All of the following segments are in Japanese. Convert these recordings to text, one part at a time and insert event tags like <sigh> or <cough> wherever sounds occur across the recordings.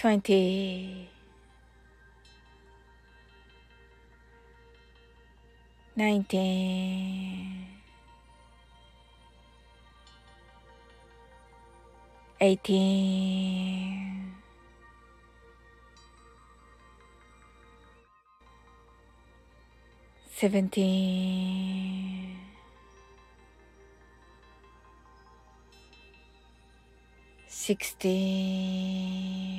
20 19 18 17 16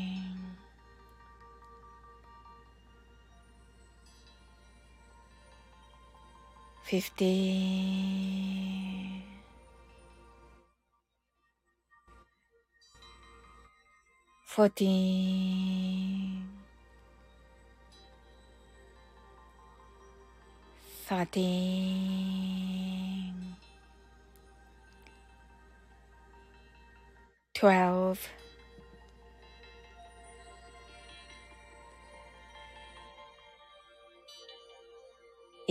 fifteen, fourteen, thirteen, twelve.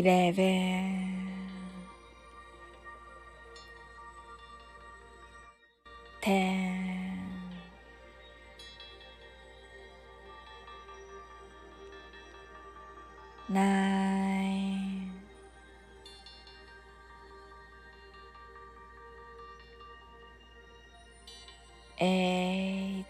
11 10 9 8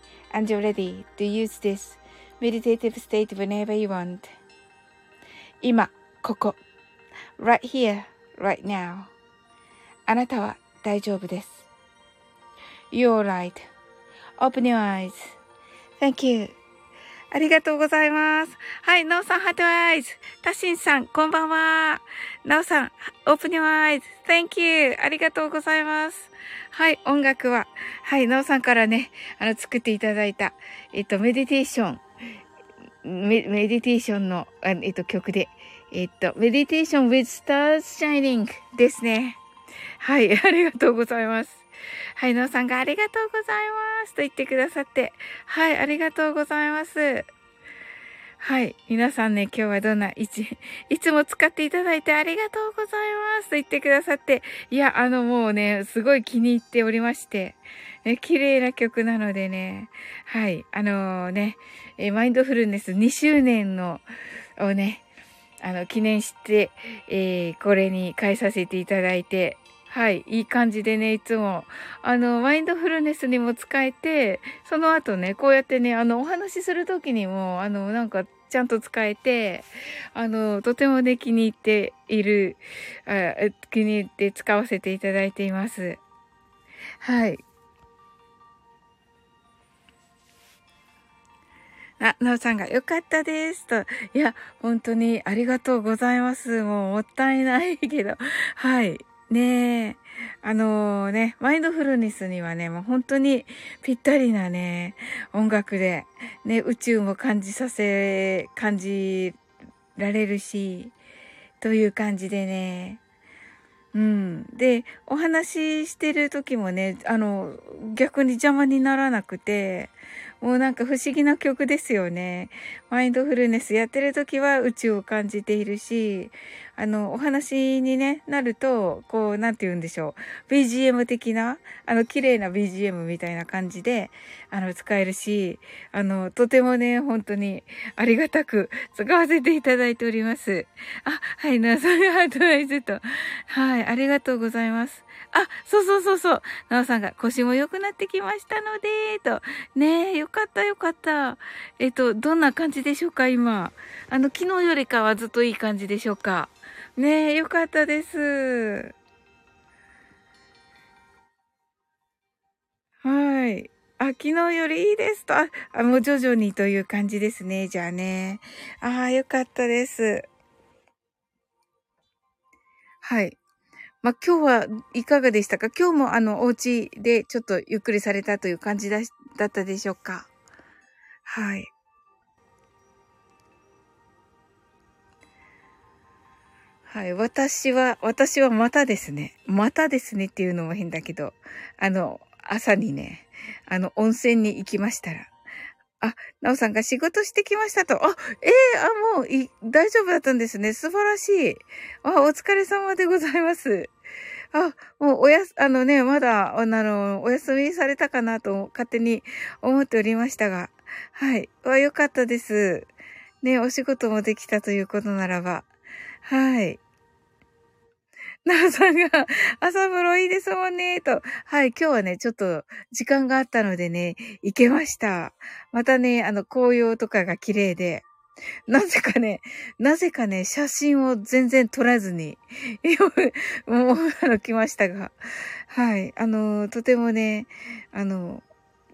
and you're ready to use this meditative state whenever you want. 今、ここ。right here, right now. あなたは大丈夫です。You're right. Open your eyes. Thank you. ありがとうございます。はい、なおさん、ハートアイズ。タシンさん、こんばんは。なおさん、オープニュアイズ。Thank you. ありがとうございます。はい、音楽は、はい、なおさんからね、あの、作っていただいた、えっと、メディテーション、メメディテーションの、えっと、曲で、えっと、メディテーション with stars shining ですね。はい、ありがとうございます。はい、のうさんがありがとうございますと言ってくださって、はい、ありがとうございます。はい。皆さんね、今日はどんな、いち、いつも使っていただいてありがとうございますと言ってくださって、いや、あのもうね、すごい気に入っておりまして、ね、綺麗な曲なのでね、はい。あのー、ね、えマインドフルネス2周年の、をね、あの、記念して、えー、これに変えさせていただいて、はい、いい感じでね、いつも、あの、マインドフルネスにも使えて、その後ね、こうやってね、あの、お話しするときにも、あの、なんか、ちゃんと使えて、あの、とてもね、気に入っている、あ気に入って使わせていただいています。はい。あ、なおさんが良かったですと。いや、本当にありがとうございます。もうもったいないけど。はい。ねえ。あのー、ね、マインドフルネスにはね、もう本当にぴったりなね、音楽で、ね、宇宙も感じさせ、感じられるし、という感じでね、うん。で、お話ししてる時もね、あの、逆に邪魔にならなくて、もうなんか不思議な曲ですよね。マインドフルネスやってる時は宇宙を感じているし、あの、お話にね、なると、こう、なんて言うんでしょう。BGM 的な、あの、綺麗な BGM みたいな感じで、あの、使えるし、あの、とてもね、本当にありがたく使わせていただいております。あ、はい、なさんがハートライズと。はい、ありがとうございます。あ、そうそうそうそう。なおさんが腰も良くなってきましたので、と。ねえ、よかったよかった。えっと、どんな感じでしょうか、今。あの、昨日よりかはずっといい感じでしょうか。ねえ、よかったです。はい。あ、昨日よりいいですと。あ、もう徐々にという感じですね。じゃあね。ああ、よかったです。はい。まあ、今日はいかがでしたか？今日もあの、お家でちょっとゆっくりされたという感じだだったでしょうか？はい。はい。私は、私はまたですね。またですねっていうのも変だけど、あの、朝にね、あの、温泉に行きましたら、あ、なおさんが仕事してきましたと。あ、ええー、あ、もう、い、大丈夫だったんですね。素晴らしい。あ、お疲れ様でございます。あ、もう、おやす、あのね、まだ、あの、お休みされたかなと、勝手に思っておりましたが。はい。わ、よかったです。ね、お仕事もできたということならば。はい。なおさんが、朝風呂いいですもんね、と。はい、今日はね、ちょっと時間があったのでね、行けました。またね、あの、紅葉とかが綺麗で。なぜかね、なぜかね、写真を全然撮らずに、<laughs> もう、あの、来ましたが。はい、あの、とてもね、あの、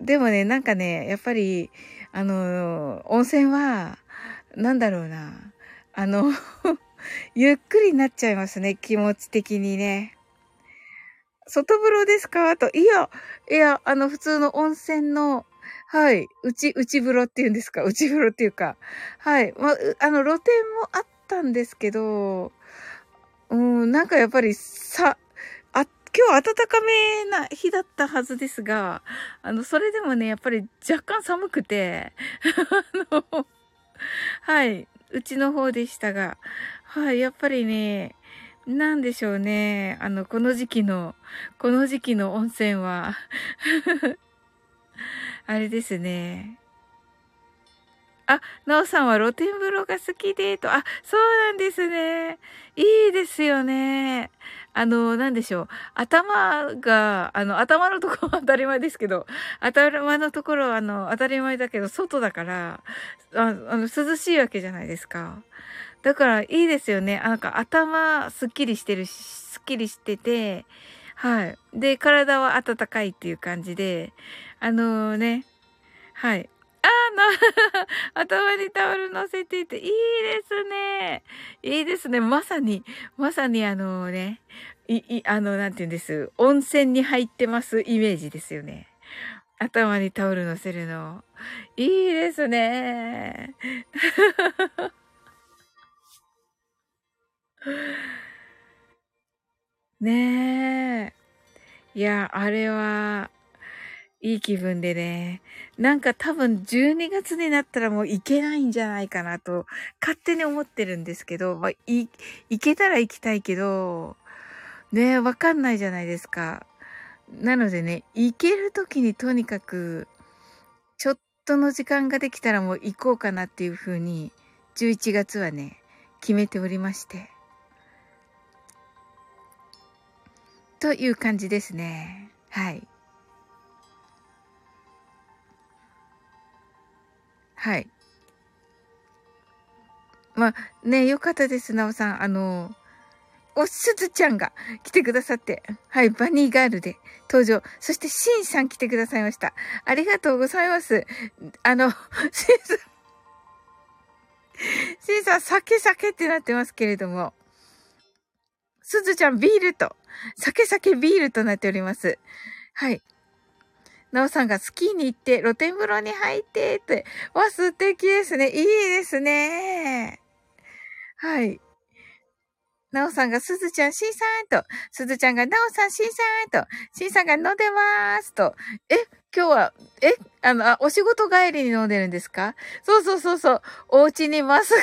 でもね、なんかね、やっぱり、あの、温泉は、なんだろうな、あのゆっくりになっちゃいますね、気持ち的にね。外風呂ですか？と、いや、いや、あの、普通の温泉の、はい、内、内風呂っていうんですか？内風呂っていうか。はい。まあ、の、露天もあったんですけど、うん、なんかやっぱり、さ、今日暖かめな日だったはずですが、あの、それでもね、やっぱり若干寒くて、<laughs> あの、はい、うちの方でしたが、はい、やっぱりね、なんでしょうね。あの、この時期の、この時期の温泉は <laughs> あれですね。あ、なおさんは露天風呂が好きで、と。あ、そうなんですね。いいですよね。あの、なんでしょう。頭が、あの、頭のところは当たり前ですけど、頭のところは、あの、当たり前だけど、外だから、ああの、涼しいわけじゃないですか。だからいいですよね。なんか頭すっきりしてるし、すっきりしてて、はい。で、体は温かいっていう感じで、あのー、ね、はい。あ、あな、<laughs> 頭にタオル乗せていて、いいですね。いいですね。まさに、まさにあのね、い、い、あの、なんて言うんです。温泉に入ってますイメージですよね。頭にタオル乗せるの。いいですね。<laughs> ねえ。いや、あれは、いい気分でね。なんか多分12月になったらもう行けないんじゃないかなと、勝手に思ってるんですけど、まあ、い、行けたら行きたいけど、ねわかんないじゃないですか。なのでね、行ける時にとにかく、ちょっとの時間ができたらもう行こうかなっていう風に、11月はね、決めておりまして。という感じですね。はい。はい。まあ、ね、よかったです、なおさん。あの、お、すずちゃんが来てくださって。はい、バニーガールで登場。そして、シンさん来てくださいました。ありがとうございます。あの、シンさん、シンさん、酒酒ってなってますけれども。すずちゃん、ビールと、酒酒ビールとなっております。はい。なおさんがスキーに行って、露天風呂に入って、って。わ、素敵ですね。いいですね。はい。なおさんがすずちゃん、しんさんと、すずちゃんがなおさん、しんさんと、しんさんが飲んでまーすと。え、今日は、え、あの、あ、お仕事帰りに飲んでるんですか？そうそうそうそう。お家にいます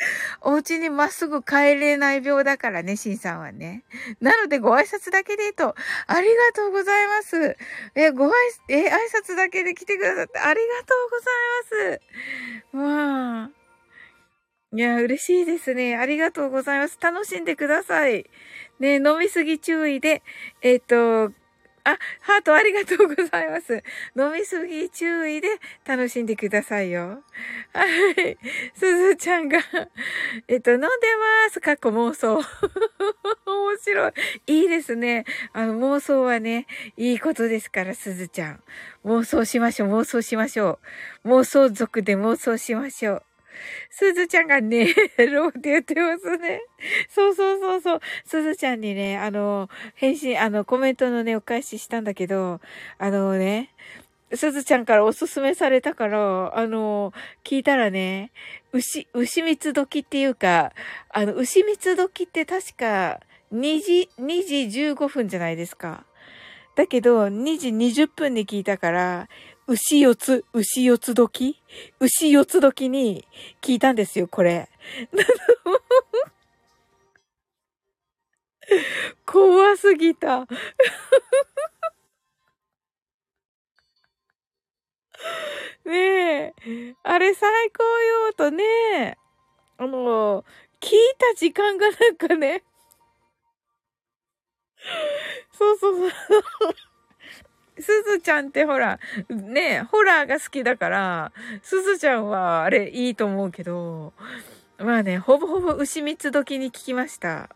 <laughs> お家にまっすぐ帰れない病だからね、しんさんはね。なのでご挨拶だけでと、ありがとうございます。え、ご挨、え、挨拶だけで来てくださってありがとうございます。まあ。いや、嬉しいですね。ありがとうございます。楽しんでください。ね、飲みすぎ注意で、えっ、と、あ、ハートありがとうございます。飲みすぎ注意で楽しんでくださいよ。はい。すずちゃんが、えっと、飲んでます。かっこ妄想。<laughs> 面白い。いいですね。あの、妄想はね、いいことですから、すずちゃん。妄想しましょう。妄想しましょう。妄想族で妄想しましょう。すずちゃんがね、<laughs> ろって言ってますね。そうそうそうそう。すずちゃんにね、あの、返信、あの、コメントのね、お返ししたんだけど、あのね、すずちゃんからおすすめされたから、あの、聞いたらね、牛、牛蜜時っていうか、あの、牛蜜時って確か2時、2時15分じゃないですか。だけど、2時20分に聞いたから、牛四つ、牛四つ時牛四つ時に聞いたんですよ、これ。<laughs> 怖すぎた。<laughs> ねえ。あれ最高よとね。あの、聞いた時間がなんかね。そうそうそう。すずちゃんってほら、ね、ホラーが好きだから、すずちゃんはあれいいと思うけど、まあね、ほぼほぼ牛蜜時に聞きました。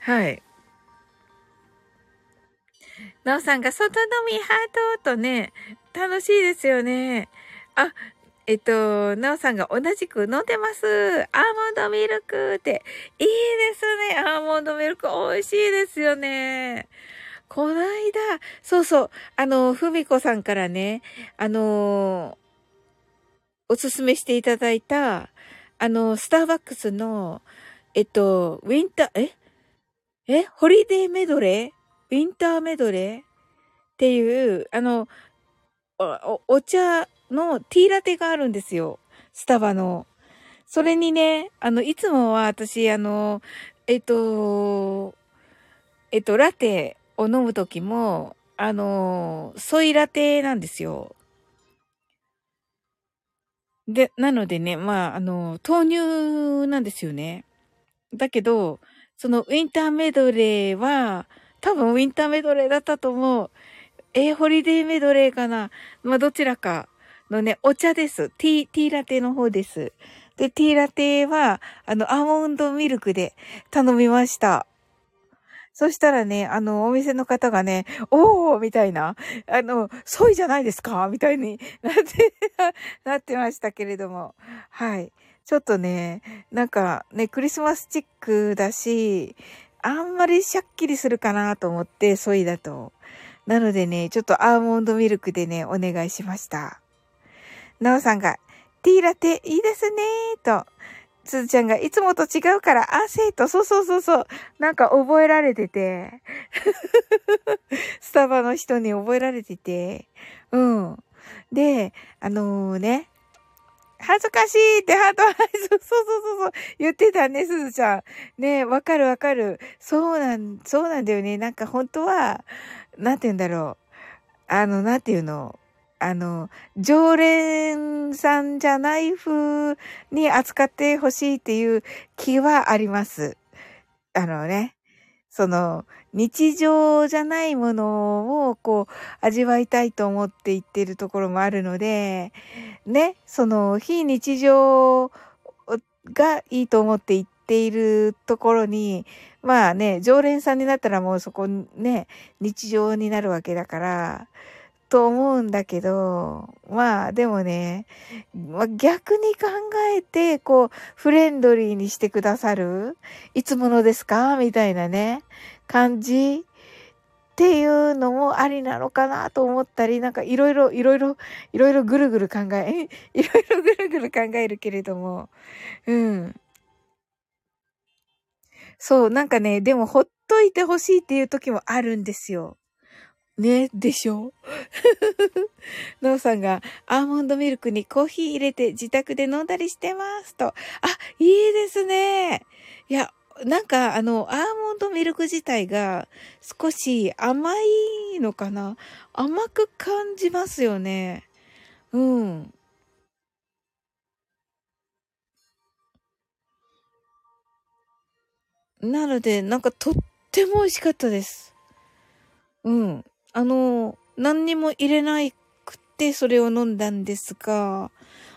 はい。なおさんが外飲みハートとね、楽しいですよね。あ、えっと、なおさんが同じく飲んでます。アーモンドミルクって。いいですね。アーモンドミルク美味しいですよね。こないだ、そうそう、あの、ふみこさんからね、あの、おすすめしていただいた、あの、スターバックスの、えっと、ウィンター、え？え？ホリデーメドレー？ウィンターメドレー？っていう、あの、お、お茶のティーラテがあるんですよ。スタバの。それにね、あの、いつもは私、あの、えっと、えっと、ラテを飲むときも、あの、ソイラテなんですよ。で、なのでね、まあ、あの、豆乳なんですよね。だけど、そのウィンターメドレーは、多分ウィンターメドレーだったと思う。えー、ホリデーメドレーかなまあ、どちらかのね、お茶です。ティー、ティーラテの方です。で、ティーラテは、あの、アーモンドミルクで頼みました。そしたらね、あの、お店の方がね、おーみたいな、あの、ソイじゃないですかみたいになってなってましたけれども。はい。ちょっとね、なんかね、クリスマスチックだし、あんまりシャッキリするかなと思って、ソイだと。なのでね、ちょっとアーモンドミルクでね、お願いしました。なおさんが、ティーラテいいですねーと。つーちゃんがいつもと違うから、あ、生徒、そうそうそうそう。なんか覚えられてて。<laughs> スタバの人に覚えられてて。うん。で、あのー、ね、恥ずかしいってハートアイズ、そうそうそうそう、言ってたね、すずちゃん。ねわかるわかる。そうなん、そうなんだよね。なんか本当は、なんて言うんだろう。あの、なんて言うの？あの、常連さんじゃない風に扱ってほしいっていう気はあります。あのね。その、日常じゃないものをこう味わいたいと思って言ってるところもあるので、ね、その非日常がいいと思って言っているところに、まあね、常連さんになったらもうそこね、日常になるわけだから、と思うんだけど、まあでもね、まあ、逆に考えて、こう、フレンドリーにしてくださるいつものですかみたいなね、感じっていうのもありなのかなと思ったり、なんかいろいろ、いろいろ、いろいろぐるぐる考え、いろいろぐるぐる考えるけれども、うん。そう、なんかね、でもほっといてほしいっていう時もあるんですよ。ね、でしょ？う <laughs> ノーさんがアーモンドミルクにコーヒー入れて自宅で飲んだりしてますと。あ、いいですね。いや、なんかあの、アーモンドミルク自体が少し甘いのかな？甘く感じますよね。うん。なので、なんかとっても美味しかったです。うん。あの、何にも入れなくてそれを飲んだんですが、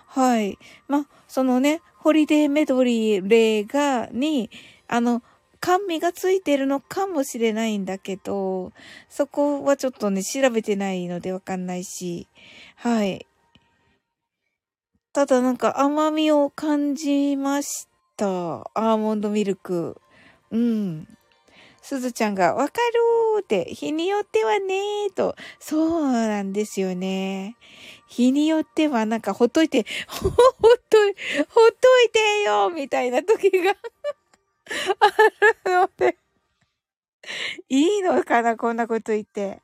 はい。ま、そのね、ホリデーメドリーレーが、に、あの、甘味がついてるのかもしれないんだけど、そこはちょっとね、調べてないのでわかんないし、はい。ただなんか甘みを感じました。アーモンドミルク。うん。すずちゃんが、わかるーって、日によってはねーと、そうなんですよね。日によってはなんかほっといて、ほっとい、ほっといてよみたいな時が <laughs> あるのでいいのかなこんなこと言って。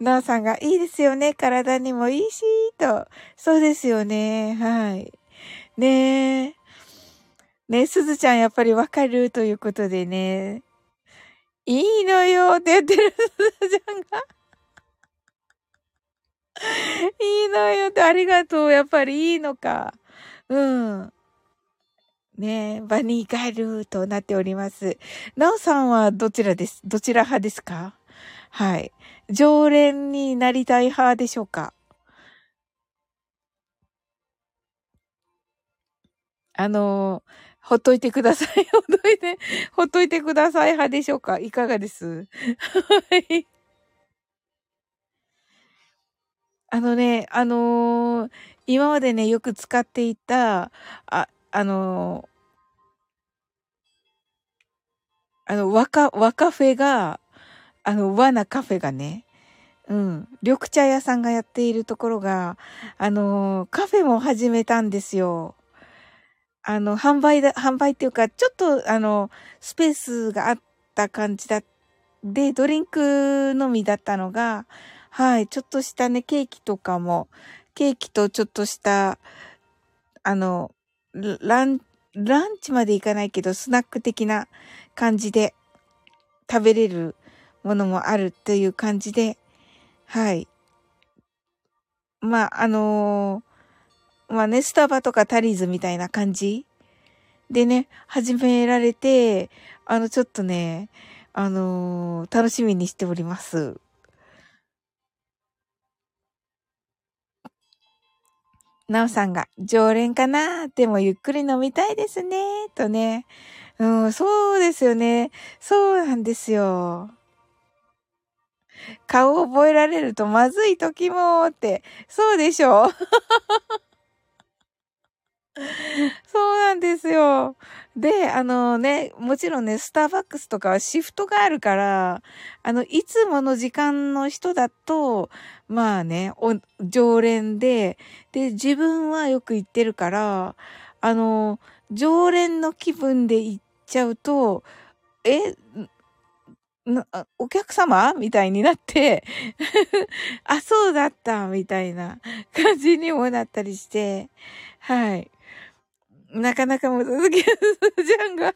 なおさんが、いいですよね。体にもいいし、と。そうですよね。はい。ねえ。ねすずちゃんやっぱりわかるということでね。いいのよって言ってるすずちゃんが。いいのよってありがとう。やっぱりいいのか。うん。ねバニーガールとなっております。なおさんはどちらです、どちら派ですか？はい。常連になりたい派でしょうか？あのほっといてください。<laughs> ほっといて、ほっといてください派でしょうか？いかがです？はい。あのね、あのー、今までね、よく使っていた、あ、あのあの、和カ、和カフェが、あの、和なカフェがね、うん、緑茶屋さんがやっているところが、あの、カフェも始めたんですよ。あの、販売だ、販売っていうか、ちょっと、あの、スペースがあった感じだ、で、ドリンクのみだったのが、はい、ちょっとしたね、ケーキとかも、ケーキとちょっとした、あの、ラン、ランチまでいかないけど、スナック的な感じで食べれるものもあるっていう感じで、はい。まあ、あのー、まあね、スタバとかタリーズみたいな感じでね、始められて、あの、ちょっとね、あのー、楽しみにしております。なおさんが、常連かな？でもゆっくり飲みたいですね。とね。うん、そうですよね。そうなんですよ。顔を覚えられるとまずい時もって、そうでしょ？う。<laughs> そうなんですよ。で、あのね、もちろんね、スターバックスとかはシフトがあるから、あの、いつもの時間の人だと、まあね、常連で、で、自分はよく行ってるから、あの、常連の気分で行っちゃうと、え、お客様？みたいになって <laughs> あ、そうだったみたいな感じにもなったりして、はい。なかなか難しい、じゃんが。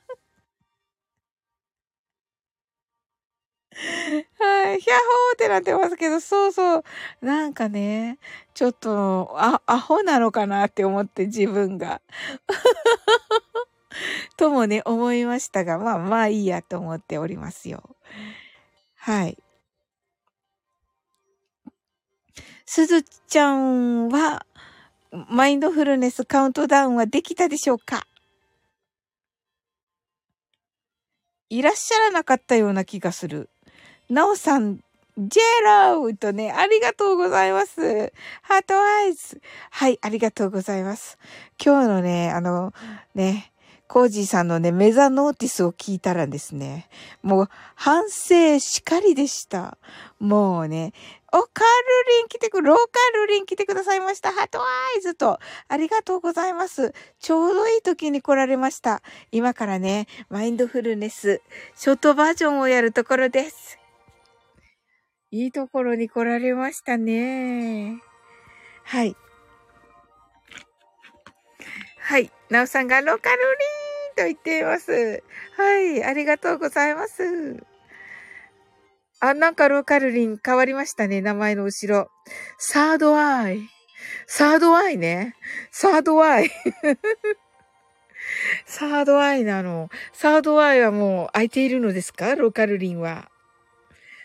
はい。ヒャッホーってなってますけど、そうそう。なんかね、ちょっと、あ、アホなのかなって思って自分が。<laughs> ともね、思いましたが、まあまあいいやと思っておりますよ。はい。すずちゃんは、マインドフルネスカウントダウンはできたでしょうか？いらっしゃらなかったような気がする。なおさん、ジェローとね、ありがとうございます。ハートアイズ。はい、ありがとうございます。今日のね、あの、ね、コージーさんのね、メザノーティスを聞いたらですね、もう反省しかりでした。もうね、お、カールリン来てく、ローカルリン来てくださいました。ハートアイズと、ありがとうございます。ちょうどいい時に来られました。今からね、マインドフルネス、ショートバージョンをやるところです。いいところに来られましたね。はい。はい。なおさんがローカルリーンと言っています。はい。ありがとうございます。あ、なんかローカルリン変わりましたね。名前の後ろ。サードアイ。サードアイね。サードアイ。<laughs> サードアイなの。サードアイはもう空いているのですか？ローカルリンは。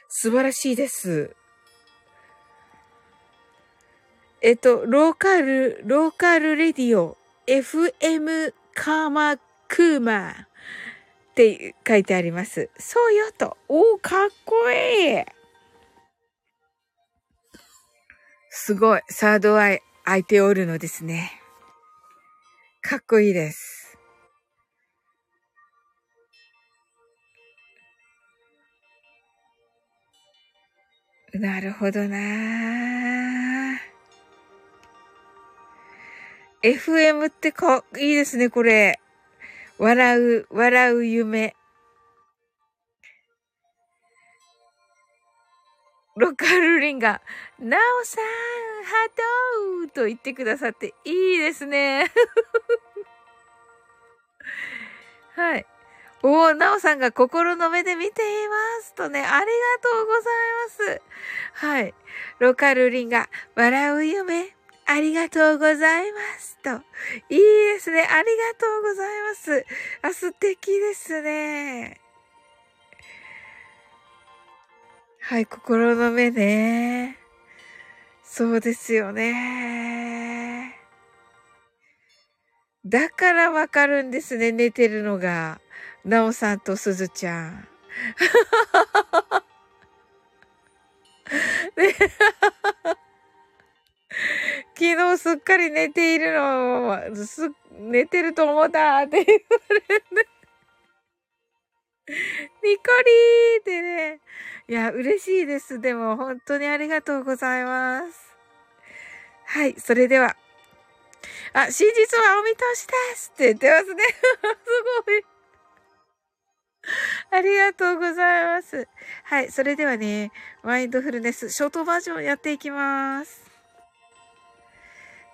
素晴らしいです。えっと、ローカル、ローカルレディオ FM カーマクーマって書いてあります。そうよと。おー、かっこいい。すごい。サードアイ、開いておるのですね。かっこいいです。なるほどな。FM ってか、いいですね、これ。笑う、笑う夢。ロカルリンが、なおさん、ハーと言ってくださっていいですね。<laughs> はい。おー、なおさんが心の目で見ていますとね、ありがとうございます。はい。ロカルリンが、笑う夢。ありがとうございます。と。いいですね。ありがとうございます。あ、素敵ですね。はい、心の目ね。そうですよね。だからわかるんですね、寝てるのが。なおさんとすずちゃん。ね <laughs> <laughs> 昨日すっかり寝ているの、す、寝てると思ったって言われて。<laughs> ニコリーってね。いや、嬉しいです。でも、本当にありがとうございます。はい、それでは。あ、真実はお見通しですって言ってますね。<laughs> すごい。ありがとうございます。はい、それではね、マインドフルネスショートバージョンやっていきます。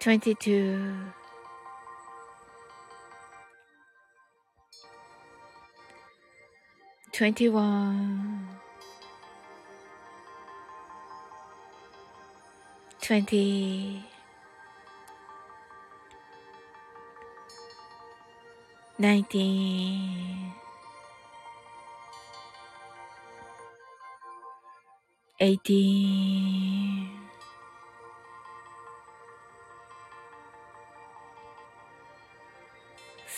22 21 20 19 18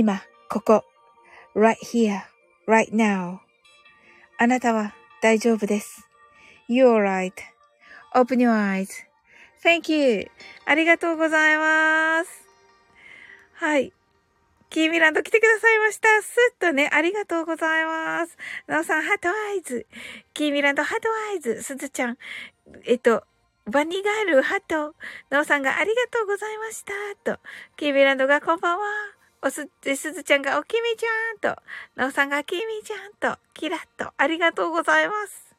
今、ここ、right here, right now. あなたは大丈夫です。You're right.Open your eyes.Thank you. ありがとうございます。はい。キーミランド来てくださいました。スッとね、ありがとうございます。なおさん、 heart eyes。キーミランド、 heart eyes。すずちゃん、えっと、バニーガール、ハート。なおさんがありがとうございました。と、キーミランドがこんばんは。おす、すずちゃんがおきみちゃんと、なおさんがきみちゃんと、キラッと、ありがとうございます。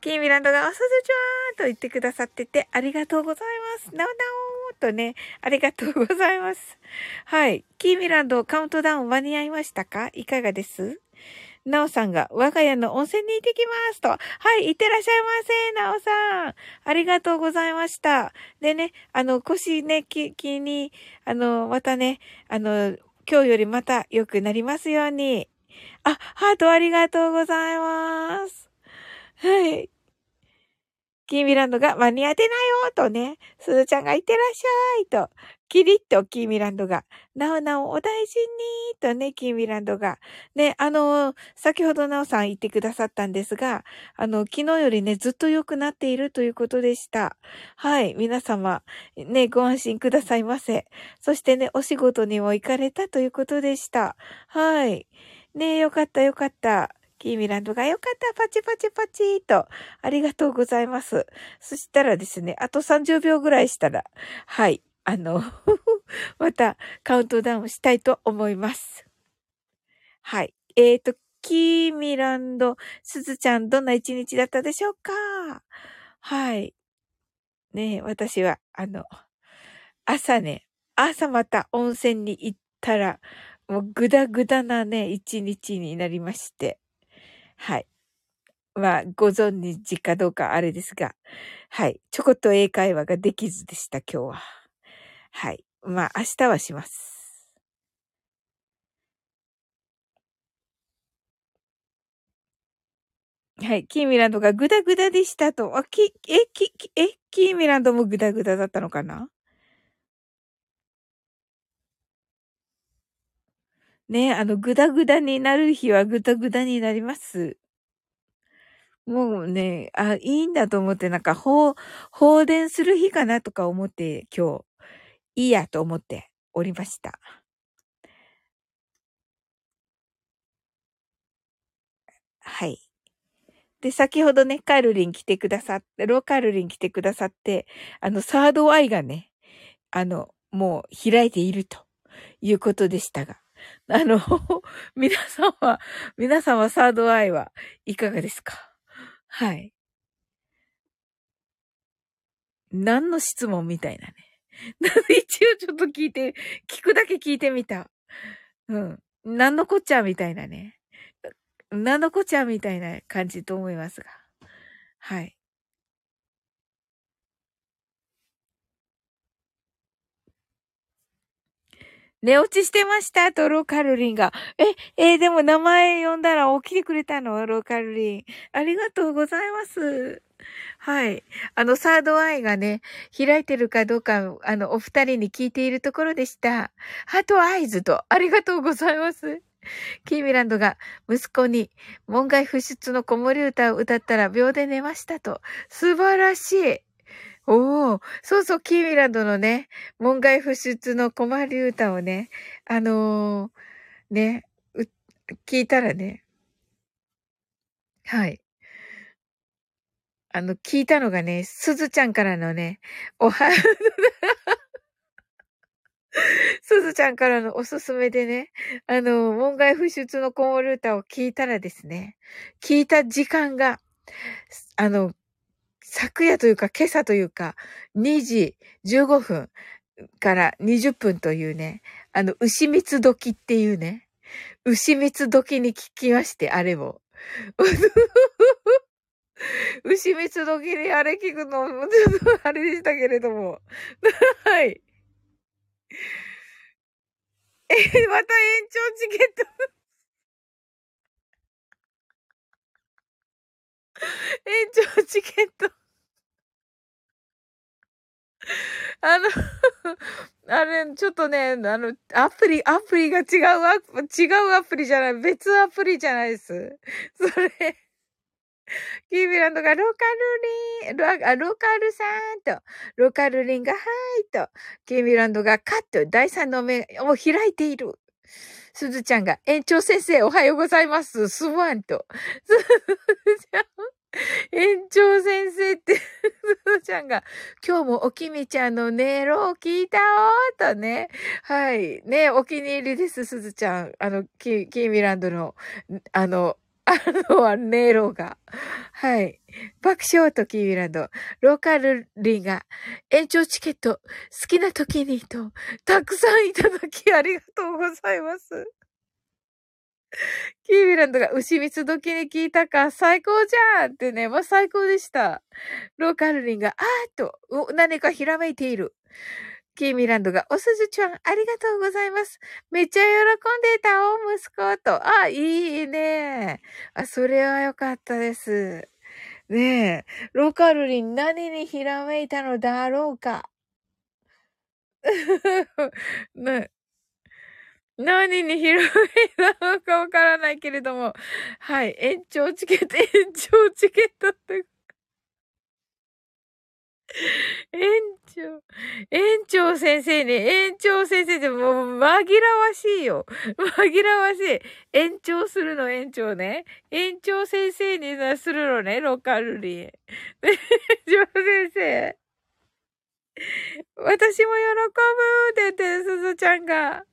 キーミランドがおすずちゃんと言ってくださってて、ありがとうございます。なおなおとね、ありがとうございます。はい。キーミランドカウントダウン間に合いましたか？いかがです？なおさんが、我が家の温泉に行ってきますと。はい、行ってらっしゃいませ、なおさん。ありがとうございました。でね、あの、腰ね、き、気に、あの、またね、あの、今日よりまた良くなりますように。あ、ハートありがとうございます。はい。キーミランドが間に合ってないよとね、すずちゃんがいってらっしゃいと、キリッとキーミランドが、なおなおお大事にとね、キーミランドが。ね、あの、先ほどなおさん言ってくださったんですが、あの、昨日よりね、ずっと良くなっているということでした。はい、皆様、ね、ご安心くださいませ。そしてね、お仕事にも行かれたということでした。はい。ねよかったよかった。キーミランドがよかった、パチパチパチーと、ありがとうございます。そしたらですね、あと30秒ぐらいしたら、はい、あの、<laughs> またカウントダウンしたいと思います。はい。えーと、キーミランド、すずちゃん、どんな一日だったでしょうか？はい。ね、私は、あの、朝ね、朝また温泉に行ったら、もうぐだぐだなね、一日になりまして。はい。まあ、ご存知かどうかあれですが、はい。ちょこっと英会話ができずでした、今日は。はい。まあ、明日はします。はい。キーミランドがグダグダでしたと。あ、き、え、き、え、キーミランドもグダグダだったのかな？ねあの、ぐだぐだになる日はぐだぐだになります。もうね、あ、いいんだと思って、なんか、放、放電する日かなとか思って、今日、いいやと思っておりました。はい。で、先ほどね、カルリン来てくださって、ローカルリン来てくださって、あの、サードアイがね、あの、もう開いているということでしたが、<laughs> あの、<laughs> 皆さんは、皆さんはサードアイはいかがですか？はい。何の質問みたいなね。<laughs> 一応ちょっと聞いて、聞くだけ聞いてみた。うん。何のこっちゃみたいなね。何のこっちゃみたいな感じと思いますが。はい。寝落ちしてましたと、ローカルリンが。え、えー、でも名前呼んだら起きてくれたの？ローカルリン。ありがとうございます。はい。あの、サードアイがね、開いてるかどうか、あの、お二人に聞いているところでした。ハートアイズと、ありがとうございます。キーミランドが息子に門外不出の子守歌を歌ったら秒で寝ましたと。素晴らしい。おお、そうそう、キーミランドのね、門外不出の子守歌をね、あのー、ね、聞いたらね、はい。あの、聞いたのがね、すずちゃんからのね、おは、すずちゃんからのおすすめでね、あの、門外不出のコモルータを聞いたらですね、聞いた時間が、あの、昨夜というか今朝というか、2時15分から20分というね、あの、牛蜜時っていうね、牛蜜時に聞きまして、あれを。<laughs> 牛蜜時にあれ聞くの、ちょっとあれでしたけれども。<laughs> はい。え、また延長チケット <laughs> 長チケット <laughs> あの <laughs> あれ、ちょっとね、あの、アプリ、アプリが違うア、違うアプリじゃない、別アプリじゃないです。それキービランドがローカルリン、ロローカルさんと、ローカルリンがはいと、キービランドがカット、第三の目を開いている。すずちゃんが、園長先生おはようございます。スワンと。すずちゃん。園長先生って、すずちゃんが、今日もおきみちゃんの音色を聞いたおーとね。はい。ね、お気に入りです、すずちゃん。あの、キーミランドの、あの、<laughs> あのは、ネロが。はい。爆笑とキーミランド。ローカルリンが、延長チケット、好きな時にと、たくさんいただきありがとうございます。<laughs> キーミランドが牛蜜時に聞いたか、最高じゃんってね、まあ、最高でした。ローカルリンが、あーっと、何かひらめいている。キーミランドが、おすずちゃん、ありがとうございます。めっちゃ喜んでたお、息子と。あ、いいね。あ、それはよかったです。ねえ、ロカルリン何にひらめいたのだろうか。<laughs> ね、何にひらめいたのかわからないけれども。はい。延長チケット、延長チケットって園長、園長先生に、園長先生でもう紛らわしいよ。紛らわしい。延長するの園長ね。園長先生にするのね、ロカルリ園 <laughs> 長先生。<laughs> 私も喜ぶって言って、すずちゃんが。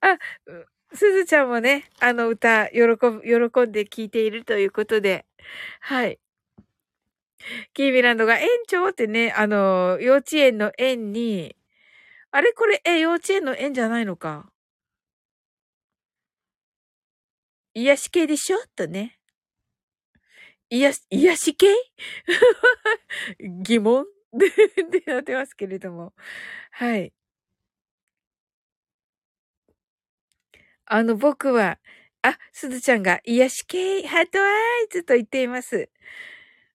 あ、すずちゃんもね、あの歌、喜ぶ、喜んで聴いているということで。はい。キービランドが園長ってね、あの、幼稚園の園に、あれこれ、え、幼稚園の園じゃないのか。癒し系でしょ？とね。癒し、癒し系？<laughs> 疑問？で、<laughs> でなってますけれども。はい。あの、僕は、あ、すずちゃんが癒し系ハートアイズと言っています。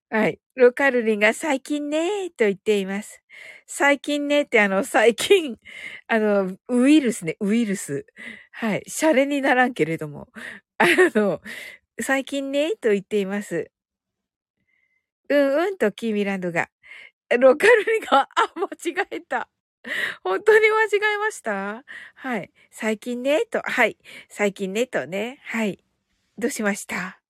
はい。ロカルリンが最近ねと言っています。最近ねってあの、最近、<laughs> あの、ウイルスね、ウイルス。はい。シャレにならんけれども。<laughs> あの、最近ねと言っています。うんうんとキーミランドが。ロカルリンが、<laughs> あ、間違えた。本当に間違えました？はい。最近ね、と、はい。最近ね、とね。はい。どうしました？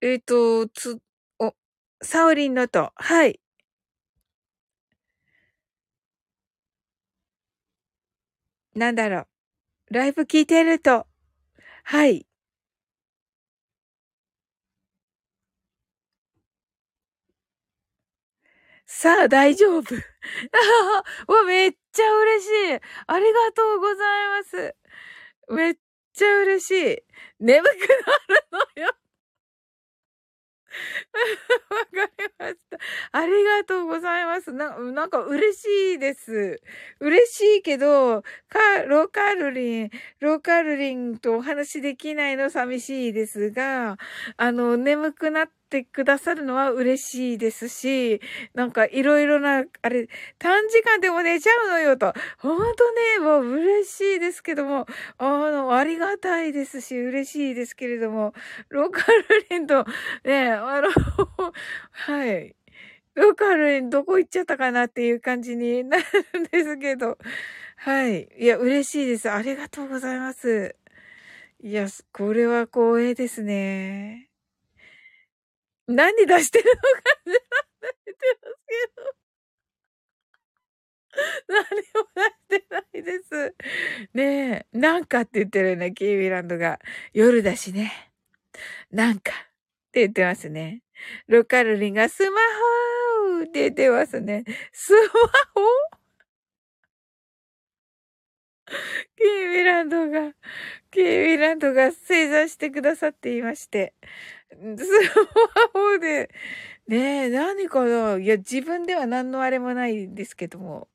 えっ、ー、と、つ、お、サオリンのと、はい。なんだろう。ライブ聞いてると、はい。さあ、大丈夫。<laughs> わ、めっちゃ嬉しい。ありがとうございます。めっちゃ嬉しい。眠くなるのよ。<laughs> わかりました。ありがとうございます。な、なんか嬉しいです。嬉しいけど、か、ロカルリン、ローカルリンとお話できないの寂しいですが、あの、眠くなってってくださるのは嬉しいですし、なんかいろいろな、あれ、短時間でも寝ちゃうのよと。ほんとね、もう嬉しいですけども、あの、ありがたいですし、嬉しいですけれども、ローカルリンと、ね、あの、<laughs> はい。ローカルリンどこ行っちゃったかなっていう感じになるんですけど、はい。いや、嬉しいです。ありがとうございます。いや、これは光栄ですね。何出してるのかしら出てますけど。何も出してないです。ねえ、なんかって言ってるね、キービランドが。夜だしね。なんかって言ってますね。ロカルリンがスマホって言ってますね。スマホキービランドが、キービランドが正座してくださっていまして。スマホで、ねえ、何かな。いや、自分では何のあれもないんですけども。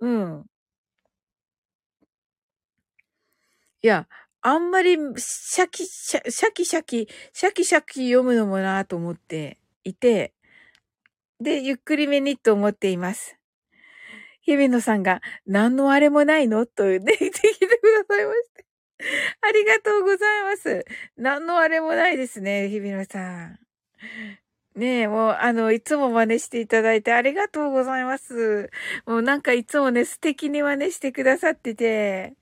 うん。いや、あんまりシャキシャ、シャキシャキ、シャキシャキ読むのもなと思っていて、で、ゆっくりめにと思っています。日比野さんが、何のあれもないの？と、ね、言ってきてくださいました。<laughs> ありがとうございます。何のあれもないですね、日比野さん。ねえ、もう、あの、いつも真似していただいてありがとうございます。もうなんかいつもね、素敵に真似してくださってて、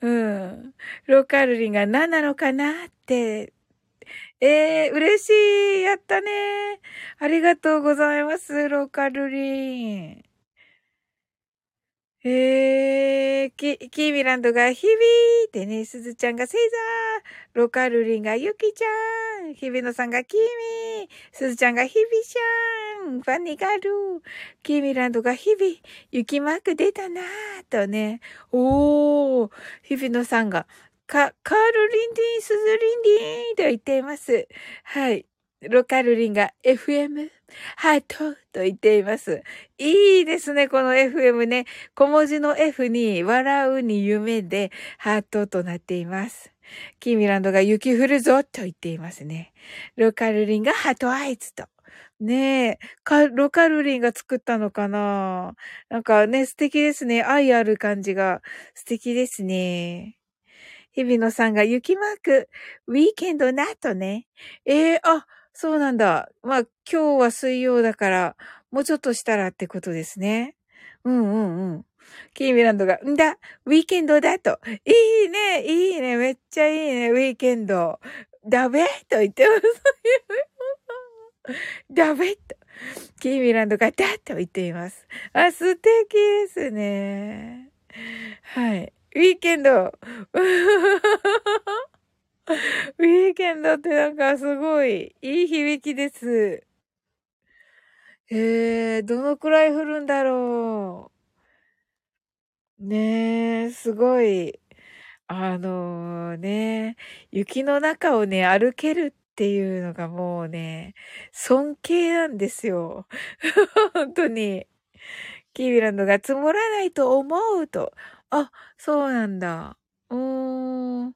うん。ローカルリンが何なのかなって、ええー、嬉しいやったねありがとうございます、ローカルリン。えー、キ、キーミランドがヒビーってね、すずちゃんがセイザー、ロカルリンがユキちゃん、ヒビノさんがキーミ。ー、すずちゃんがヒビちゃん、ファニガルーキーミランドがヒビ、雪マーク出たなーとね、おー、ヒビノさんが、か、カールリンディン、スズリンディンと言っています。はい。ロカルリンが FM、ハートと言っています。いいですね、この FM ね。小文字の F に、笑うに夢で、ハートとなっています。キーミランドが雪降るぞと言っていますね。ロカルリンがハートアイズと。ねえ、か、ロカルリンが作ったのかな？なんかね、素敵ですね。愛ある感じが素敵ですね。日比野さんが雪マーク、ウィーケンドなとね。ええー、あ、そうなんだ。まあ、今日は水曜だから、もうちょっとしたらってことですね。うんうんうん。キーミランドが、んだ、ウィーケンドだと。いいね、いいね、めっちゃいいね、ウィーケンド。ダメ？と言ってます。ダメ？と。キーミランドがだと言っています。あ、素敵ですね。はい。ウィーケンド。<laughs> ウィーケンドってなんかすごいいい響きです。えー、どのくらい降るんだろう。ねえ、すごい。あのね、雪の中をね、歩けるっていうのがもうね、尊敬なんですよ。<laughs> 本当に。キービランドが積もらないと思うと。あ、そうなんだ。うーん。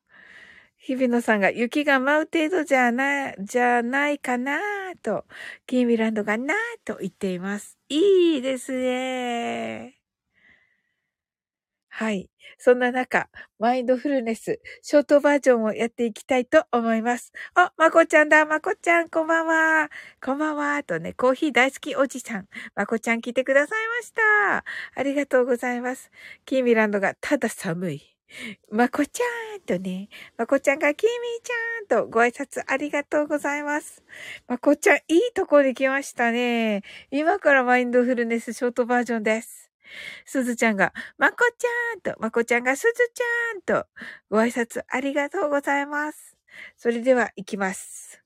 日比野さんが雪が舞う程度じゃない、じゃないかなと、キービランドがなと言っています。いいですね。はい。そんな中、マインドフルネス、ショートバージョンをやっていきたいと思います。あ、まこちゃんだ、まこちゃん、こんばんは。こんばんは。とね、コーヒー大好きおじさん、まこちゃん来てくださいました。ありがとうございます。キーミランドがただ寒い。<laughs> まこちゃんとね、まこちゃんがキーミーちゃんとご挨拶ありがとうございます。まこちゃん、いいとこに来ましたね。今からマインドフルネスショートバージョンです。すずちゃんが、まこちゃんと、まこちゃんがすずちゃんと、ご挨拶ありがとうございます。それでは行きます。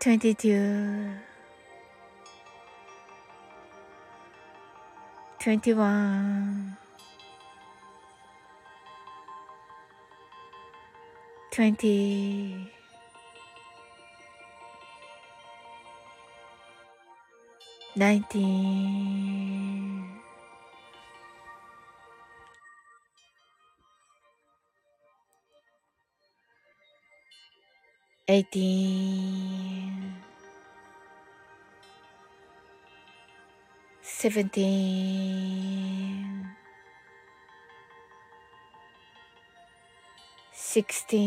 22 21 20 19 eighteen seventeen sixteen,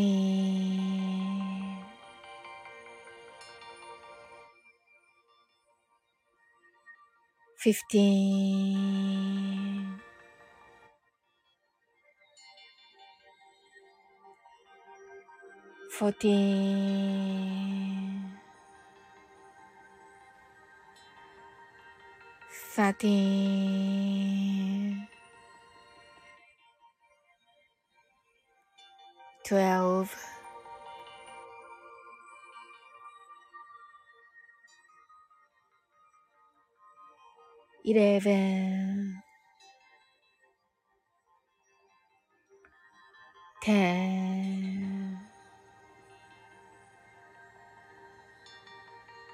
fifteen, fourteen, thirteen. twelve, eleven, ten,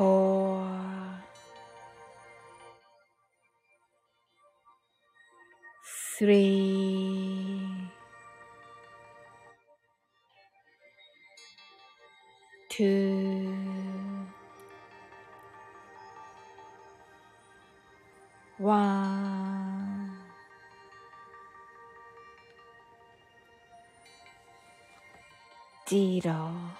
four, three, two, one. zero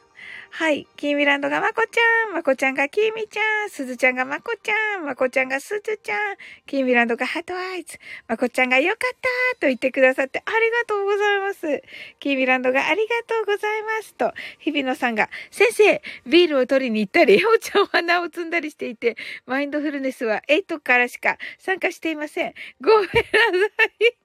はい。キーミランドがまこちゃん、まこちゃんがキーミちゃん、すずちゃんがまこちゃん、まこちゃんがすずちゃん、キーミランドがハートアイズ、まこちゃんがよかったと言ってくださってありがとうございます。キーミランドがありがとうございますと、日比野さんが、先生、ビールを取りに行ったり、お茶を花を摘んだりしていて、マインドフルネスは8からしか参加していません。ごめんなさい。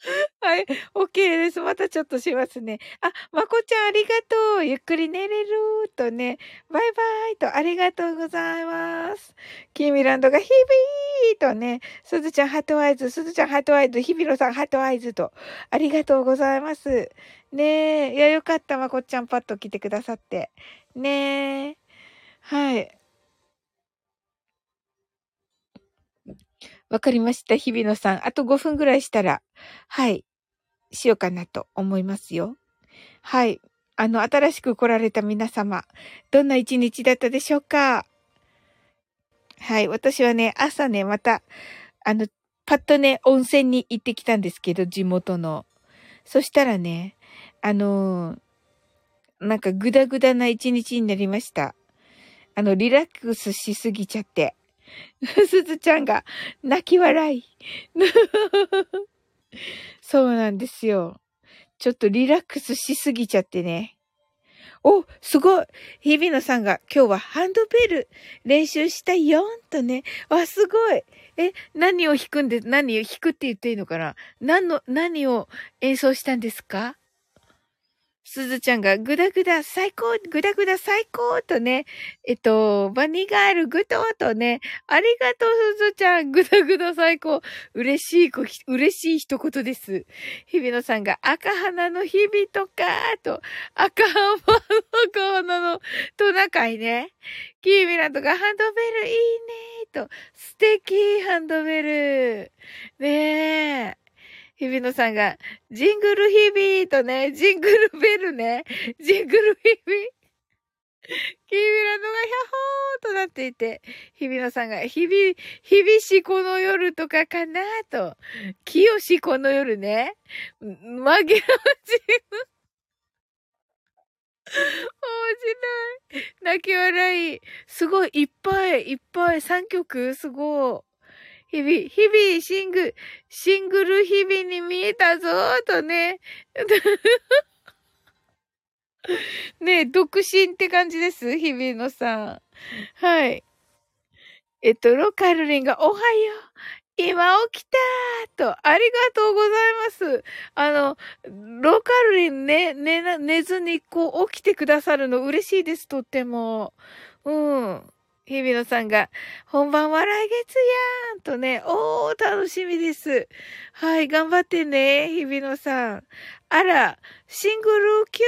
<laughs> はい。OK です。またちょっとしますね。あ、まこちゃんありがとう。ゆっくり寝れるとね。バイバイとありがとうございます。キーミランドがヒビーとね。すずちゃん heart eyes。すずちゃん heart eyes。ヒビロさん heart eyes と。ありがとうございます。ねえ。いや、よかった。まこちゃんパッと来てくださって。ねえ。はい。わかりました。日比野さん。あと5分ぐらいしたら、はい、しようかなと思いますよ。はい。あの、新しく来られた皆様、どんな一日だったでしょうか？はい。私はね、朝ね、また、あの、パッとね、温泉に行ってきたんですけど、地元の。そしたらね、あのなんかグダグダな一日になりました。あの、リラックスしすぎちゃって。<laughs> すずちゃんが泣き笑い。<laughs> そうなんですよ。ちょっとリラックスしすぎちゃってね。お、すごい日比野さんが今日はハンドベル練習したよんとね。わ、すごいえ、何を弾くんで、何を弾くって言っていいのかな？何の、何を演奏したんですか？すずちゃんがぐだぐだ最高、ぐだぐだ最高とね、えっと、バニーガールグトとね、ありがとうすずちゃん、ぐだぐだ最高。嬉しい、嬉しい一言です。日比野さんが赤花の日々とか、と、赤浜の赤花のトナカイね。キーミランドがハンドベルいいねと、素敵ハンドベル。ねえ。日比野さんが、ジングルヒビーとね、ジングルベルね、ジングルヒビー。キービラのがヒャホーとなっていて、日比野さんが、日々、日々しこの夜とかかなと。清しこの夜ね。紛らわしい。面白い。泣き笑い。すごい、いっぱい、いっぱい、3曲？すごい。日々、日々、シング、シングル日々に見えたぞとね。<laughs> ね独身って感じです日々のさん。はい。えっと、ロカルリンが、おはよう。今起きたーと、ありがとうございます。あの、ロカルリンね、寝、寝ずにこう起きてくださるの嬉しいです、とっても。うん。日比野さんが、本番は来月やんとね、おー、楽しみです。はい、頑張ってね、日比野さん。あら、シングルキュ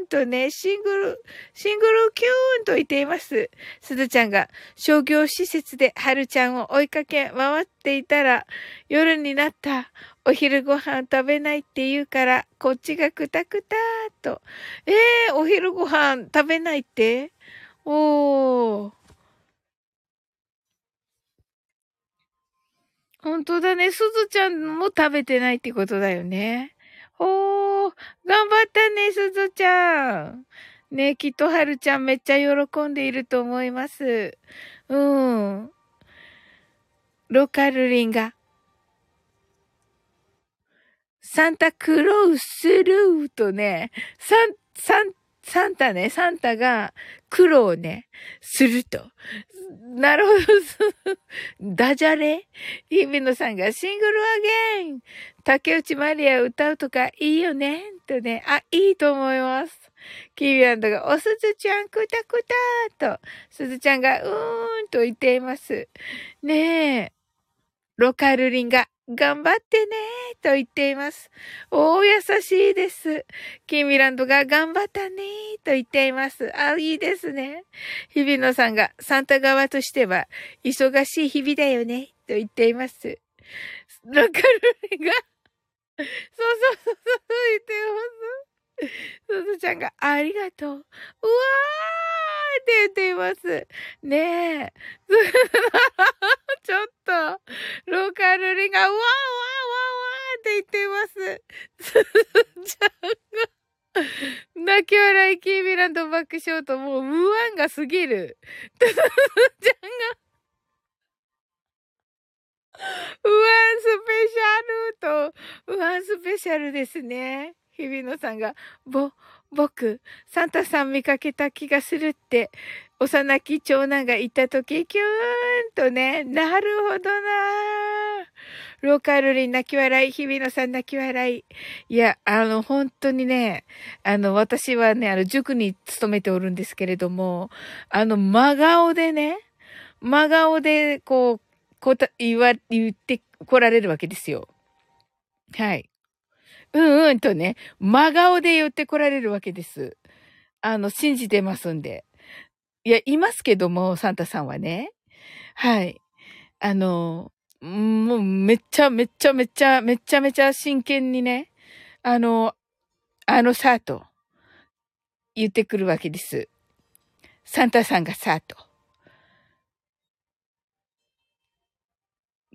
ーンとね、シングル、シングルキューンと言っています。すずちゃんが商業施設ではるちゃんを追いかけ回っていたら、夜になった。お昼ご飯食べないって言うから、こっちがくたくたーと。えー、お昼ご飯食べないって？おー。本当だね。すずちゃんも食べてないってことだよね。おー、頑張ったね、すずちゃん。ねきっとはるちゃんめっちゃ喜んでいると思います。うん。ロカルリンが、サンタクロースルーとね、サン、サン、サンタね、サンタが黒をね、すると。なるほど。ダジャレ？日比野さんがシングルアゲン竹内まりや歌うとかいいよねとね、あ、いいと思います。キービアンドが、おすずちゃんくたくたと、すずちゃんが、うーんと言っています。ねえ。ロカルリンが、頑張ってねと言っています。おー、優しいです。キーミランドが頑張ったねと言っています。あ、いいですね。日比野さんが、サンタ側としては、忙しい日々だよねと言っています。ロカルリが、そうそうそうそう、言ってます。すずちゃんが、ありがとう。うわー言っています。ねえ。<laughs> ちょっと、ローカルリンが、うわーわーわーわーって言っています。すずちゃんが、泣き笑いキーミランドバックショート、もう、無案がすぎる。すずちゃんが、ウアンスペシャルと、ウアンスペシャルですね。日比野さんが、ぼ、僕、サンタさん見かけた気がするって、幼き長男が言ったとき、キューンとね、なるほどなローカルリン泣き笑い、日比野さん泣き笑い。いや、あの、本当にね、あの、私はね、あの、塾に勤めておるんですけれども、あの、真顔でね、真顔で、こう、こた、言わ、言って来られるわけですよ。はい。うんうんとね、真顔で言って来られるわけです。あの、信じてますんで。いや、いますけども、サンタさんはね。はい。あの、もうめっちゃめっちゃめっちゃめちゃめちゃ真剣にね、あの、あのさと言ってくるわけです。サンタさんがさと。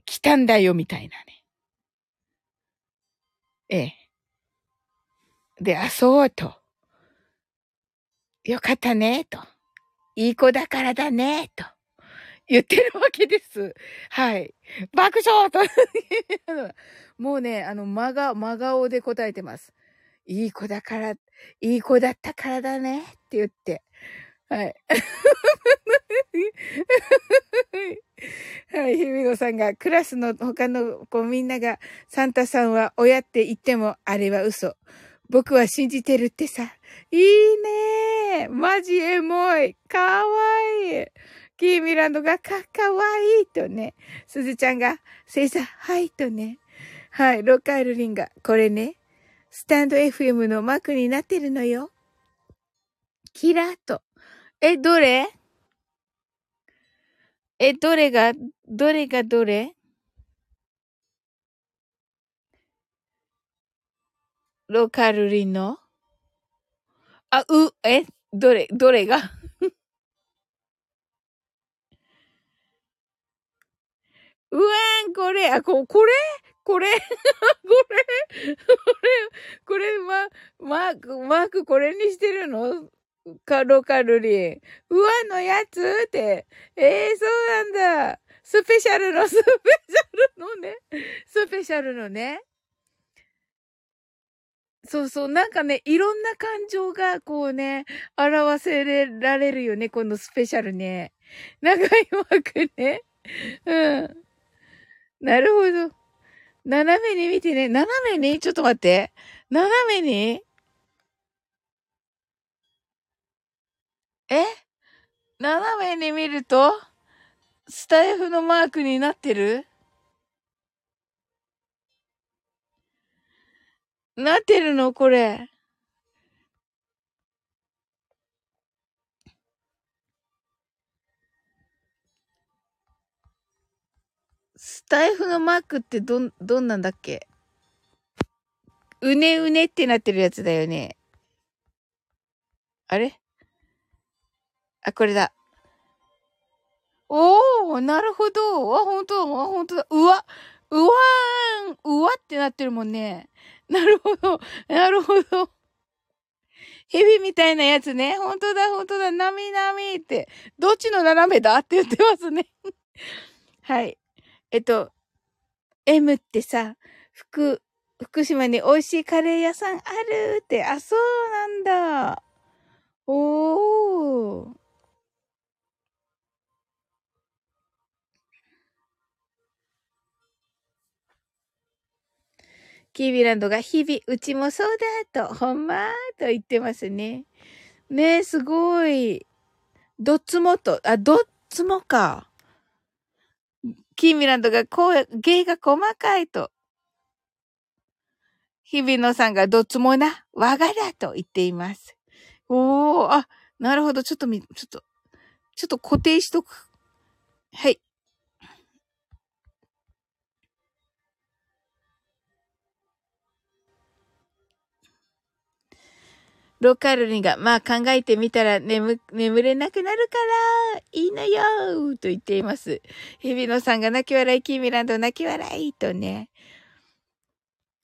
来たんだよ、みたいなね。ええ。で、あ、そうと。よかったね、と。いい子だからだね、と。言ってるわけです。はい。爆笑と。<laughs> もうね、あの、真顔、真顔で答えてます。いい子だから、いい子だったからだね、って言って。はい。はい、ひみのさんが、クラスの他の子みんなが、サンタさんは親って言っても、あれは嘘。僕は信じてるってさ。いいねマジエモい。かわいい。キーミランドがか、かわいいとね。すずちゃんが、せいさ、はいとね。はい、ロカールリンが、これね、スタンド FM のマークになってるのよ。キラーと。え、どれ？え、どれが、どれがどれ？ロカルリの？あ、う、え、どれ、どれが？<laughs> うわーん、これ、あ、こ、これ？これ？<laughs> これ？これ？これ、ま、マーク、マークこれにしてるの？カロカルリ。ン。うわのやつ？って。ええー、そうなんだ。スペシャルの、スペシャルのね。スペシャルのね。そうそう。なんかね、いろんな感情がこうね、表せられるよね。このスペシャルね。長いマークね。うん。なるほど。斜めに見てね。斜めに？ちょっと待って。斜めに？え？斜めに見ると、スタイフのマークになってる？なってるの？これ。スタイフのマークってど、どんなんだっけ？うねうねってなってるやつだよね。あれ？あ、これだ。おー、なるほど。あ、ほんと、あ、ほんとだ。うわ、うわーん、うわってなってるもんね。なるほど、なるほど。蛇みたいなやつね。ほんとだ、ほんとだ。なみなみって。どっちの斜めだって言ってますね。<laughs> はい。えっと、M ってさ、福、福島に美味しいカレー屋さんあるって。あ、そうなんだ。おー。キービランドが日々、うちもそうだと、ほんまと言ってますね。ねえ、すごい。どっつもと、あ、どっつもか。キーミランドが声、芸が細かいと。日々野さんがどっつもな、我がだと言っています。おー、あ、なるほど。ちょっとみ、ちょっと、ちょっと固定しとく。はい。ロカルリンが、まあ考えてみたら眠、眠れなくなるから、いいのよと言っています。日比野さんが泣き笑い、キーミランド泣き笑いとね。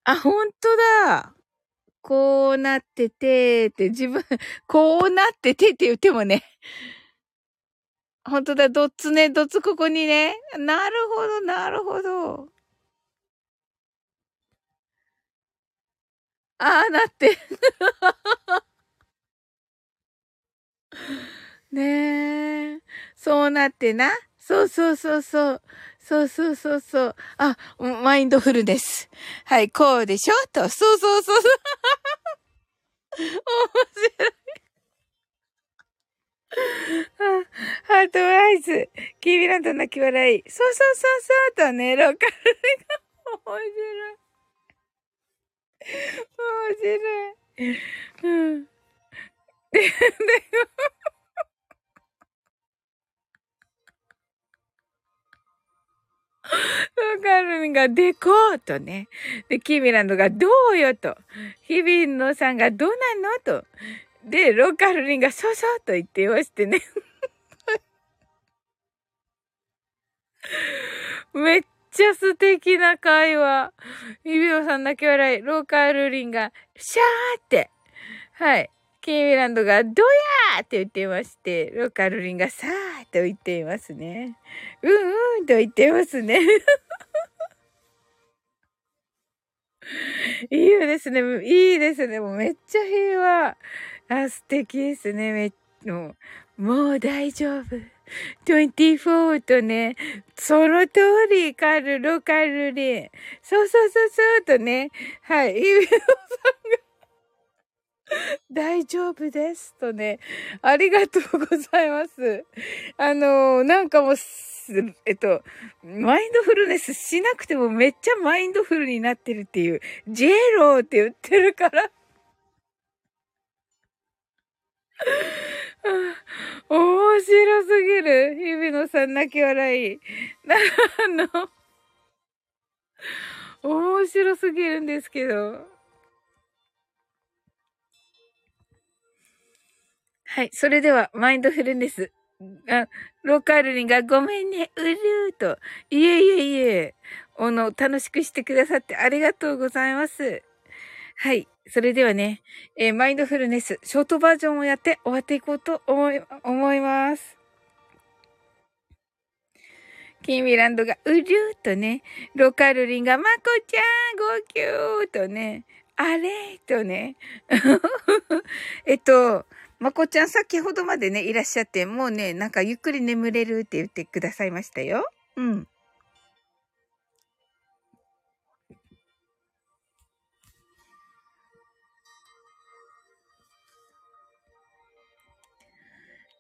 あ、ほんとだ。こうなってて、って自分、<laughs> こうなっててって言ってもね。ほんとだ、どっつね、どっつここにね。なるほど、なるほど。ああ、なって。ねえ。そうなってな。そうそうそうそう。そうそうそうそう。あ、マインドフルです。はい、こうでしょ？と。そうそうそうそう。面白い。 heart eyes。キービランド泣き笑い。そうそうそうそうとね、ローカルが面白い。面白い。うん。で、で、ロカルミがでこうとね。で、キミランドがどうよと。ヒビンノさんがどうなのと。で、ローカルリンがそうそうと言っていましてね。め <laughs> っちゃ素敵な会話。ヒビオさん泣き笑い。ローカルリンがシャーって。はい。キーミランドが、どやーって言ってまして、ローカルリンがさーと言っていますね。うんうんと言っていますね。<laughs> いいですね。いいですね。もうめっちゃ平和。あ、素敵ですね。めもう、もう大丈夫。24とね、その通り、カル、ロカルリン。そうそうそうそうとね、はい、イベノさんが大丈夫です。とね、ありがとうございます。あのー、なんかもう、えっと、マインドフルネスしなくてもめっちゃマインドフルになってるっていう、ジェローって言ってるから <laughs> 面白すぎる。日比野さん泣き笑い。<laughs> あの、面白すぎるんですけど。はい。それでは、マインドフルネス。あ、ローカルリンがごめんね、うるーと。いえいえいえ。あの、楽しくしてくださってありがとうございます。はい。それではね、えー、マインドフルネス、ショートバージョンをやって終わっていこうと思い、思います。キーミランドがうるーとね、ロカルリンがまこちゃん、ごきゅーとね、あれとね。<laughs> えっと、まこちゃん先ほどまでね、いらっしゃって、もうね、なんかゆっくり眠れるって言ってくださいましたよ。うん。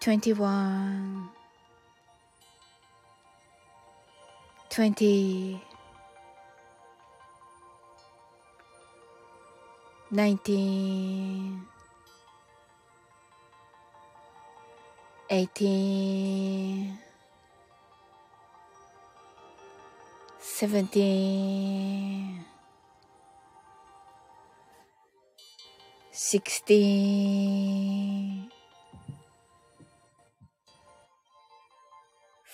21 20 19 18 17 16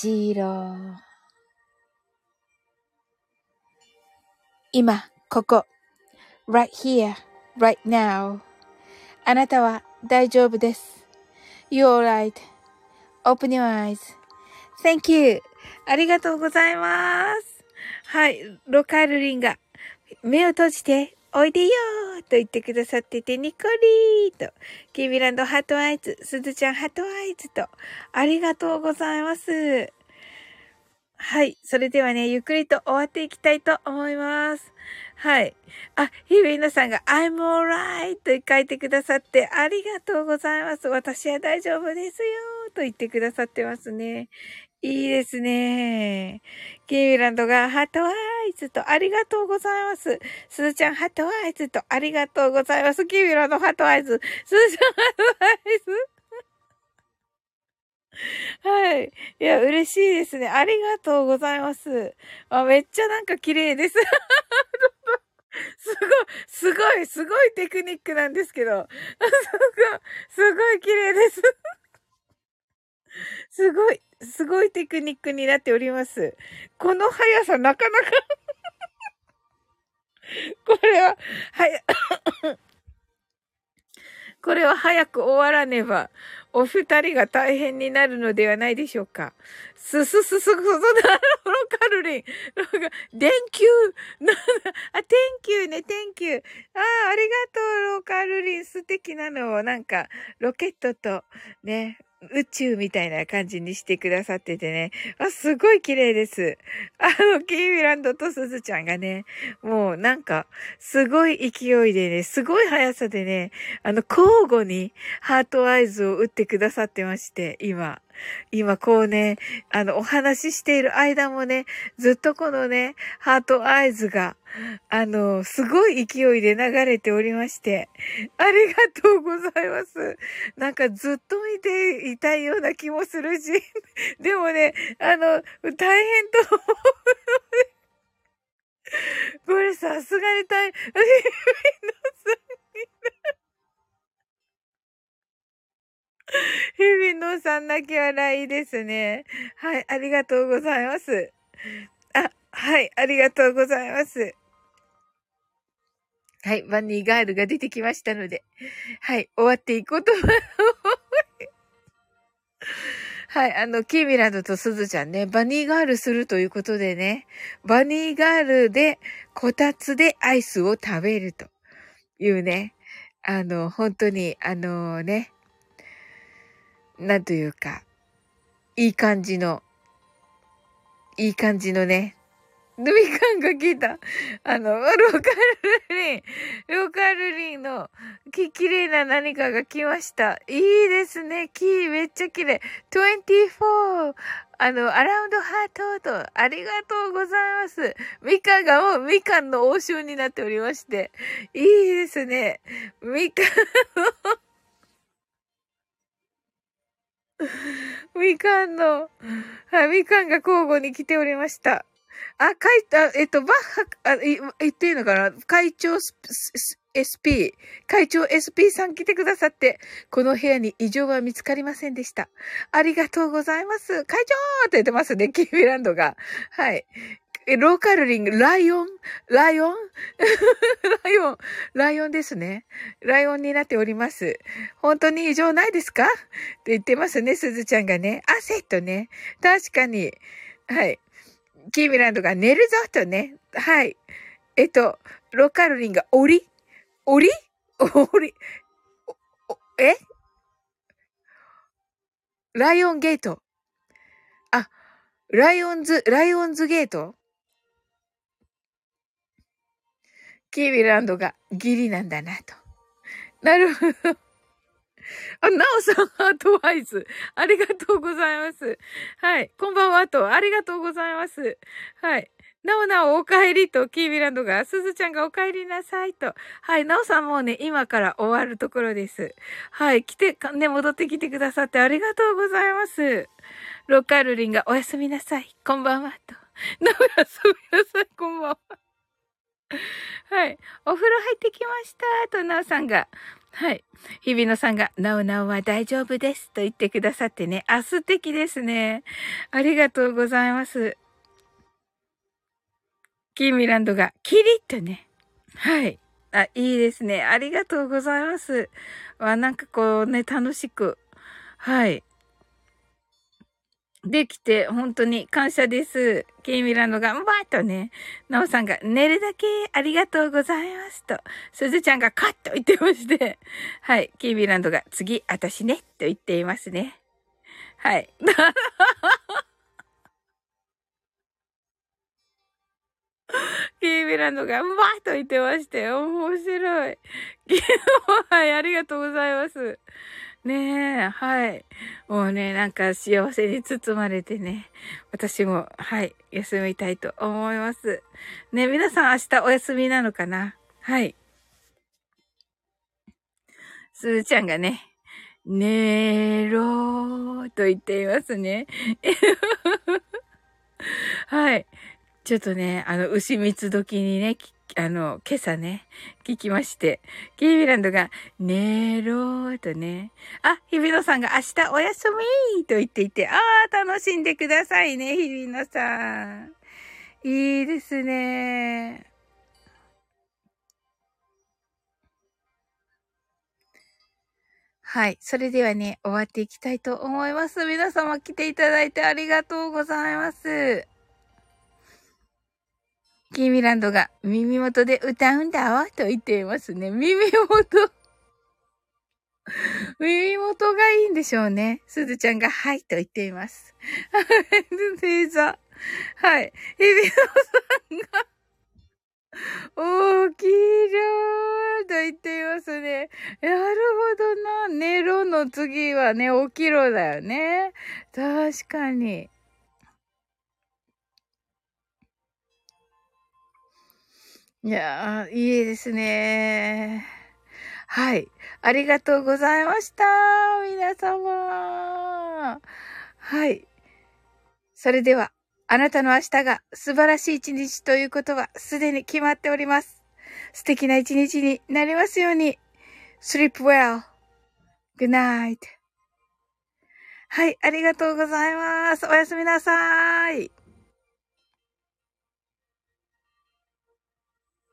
zero 今、ここ。right here, right now. あなたは大丈夫です。You're right.Open your eyes.Thank you. ありがとうございます。はい。ロカルリンが、目を閉じて、おいでよーと言ってくださってて、ニコリーと、キービランド heart eyes、すずちゃん heart eyes と、ありがとうございます。はい。それではね、ゆっくりと終わっていきたいと思います。はい。あ、ひびのさんが I'm alright と書いてくださってありがとうございます。私は大丈夫ですよと言ってくださってますね。いいですね。キーミランドが heart eyes とありがとうございます。すずちゃん heart eyes とありがとうございます。キーミランド heart eyes。すずちゃんハートアイズ。はい。いや、嬉しいですね。ありがとうございます。あ、めっちゃなんか綺麗です。すごい、すごい、すごいテクニックなんですけど。すごい、すごい綺麗です。すごい、すごいテクニックになっております。この速さなかなか <laughs> これは、はい、<coughs> これは早く終わらねば、お二人が大変になるのではないでしょうか。すすすすす、そなロカルリン。ロカ電球。<laughs> な、あ、Thank you ね、Thank you。ああ、ありがとう、ロカルリン。素敵なのを、なんか、ロケットと、ね、宇宙みたいな感じにしてくださっててね。あ、すごい綺麗です。あの、キーミランドとすずちゃんがね、もうなんか、すごい勢いでね、すごい速さでね、あの、交互に heart eyes を打ってくださってまして、今。<laughs> 今こうね、あの、お話ししている間もね、ずっとこのね、 heart eyes が、あの、すごい勢いで流れておりまして、ありがとうございます。なんかずっと見ていたいような気もするし、<laughs> でもね、あの、大変と思う。これさすがに大変、<laughs> <laughs> 日々のさん泣き笑いですね。はい、ありがとうございます。あ、はい、ありがとうございます。はい、バニーガールが出てきましたので、はい、終わっていこうと思います。はい、あの、キーミランドとスズちゃんね、バニーガールするということでね、バニーガールで、こたつでアイスを食べるというね、あの、本当に、あのね、なんというか、いい感じの、いい感じのね、みかんが来た。あの、ローカルリン、ローカルリンのき、綺麗な何かが来ました。いいですね。キーめっちゃ綺麗。24! あの、アラウンドハートと、ありがとうございます。みかんがもうみかんの王将になっておりまして。いいですね。みかん <laughs> みかんの、はい、みかんが交互に来ておりました。あ、会、あ、えっと、バッハ、あ、い言っていいのかな？会長 SP、会長 SP さん来てくださって、この部屋に異常は見つかりませんでした。ありがとうございます。会長って言ってますね、キーミランドが。はい。え、ローカルリング、ライオン？ライオン？<laughs> ライオン、ライオンですね。ライオンになっております。本当に異常ないですか？って言ってますね、すずちゃんがね。あ、セットね。確かに。はい。キーミランドが寝るぞとね。はい。えっと、ローカルリンが、おりおりおりえ？ライオンゲート。あ、ライオンズ、ライオンズゲート？キービランドがギリなんだなと。なるほど。あ、なおさん、ハートワイズ。ありがとうございます。はい。こんばんはと、ありがとうございます。はい。なおなおお帰りと、キービランドが、すずちゃんがお帰りなさいと。はい、なおさんもうね、今から終わるところです。はい、来て、ね、戻ってきてくださってありがとうございます。ロッカールリンがおやすみなさい。こんばんはと。なおやすみなさい。こんばんは。<laughs> はい。お風呂入ってきました。と、なおさんが。はい。日比野さんが、なおなおは大丈夫です。と言ってくださってね。あ、素敵ですね。ありがとうございます。キーミランドが、キリッとね。はい。あ、いいですね。ありがとうございます。わ、なんかこうね、楽しく。はい。できて、本当に感謝です。キーミランドが、んばーとね、なおさんが、寝るだけありがとうございますと、すずちゃんがカッと言ってまして、はい、キーミランドが、次、あたしね、と言っていますね。はい。キービランドが、うまいと言ってまして、面白い。<laughs> はい、ありがとうございます。ねえ、はい。もうね、なんか幸せに包まれてね、私も、はい、休みたいと思います。ね、皆さん明日お休みなのかな？はい。すーちゃんがね、寝ろーと言っていますね。<laughs> はい。ちょっとね、あの、牛蜜時にね、あの、今朝ね、聞きまして、キービランドが、寝ろーとね、あ、日比野さんが明日お休みーと言っていて、あー、楽しんでくださいね、日比野さん。いいですね。はい。それではね、終わっていきたいと思います。皆様来ていただいてありがとうございます。キーミランドが耳元で歌うんだわと言っていますね。耳元。<laughs> 耳元がいいんでしょうね。すずちゃんがはいと言っています。はい。星座。はい。日比野さんが大きい量と言っていますね。なるほどな。ネロの次はね、起きろだよね。確かに。いやー、いいですね。はい。ありがとうございました。皆様。はい。それでは、あなたの明日が素晴らしい一日ということはすでに決まっております。素敵な一日になりますように。sleep well. good night. はい、ありがとうございます。おやすみなさい。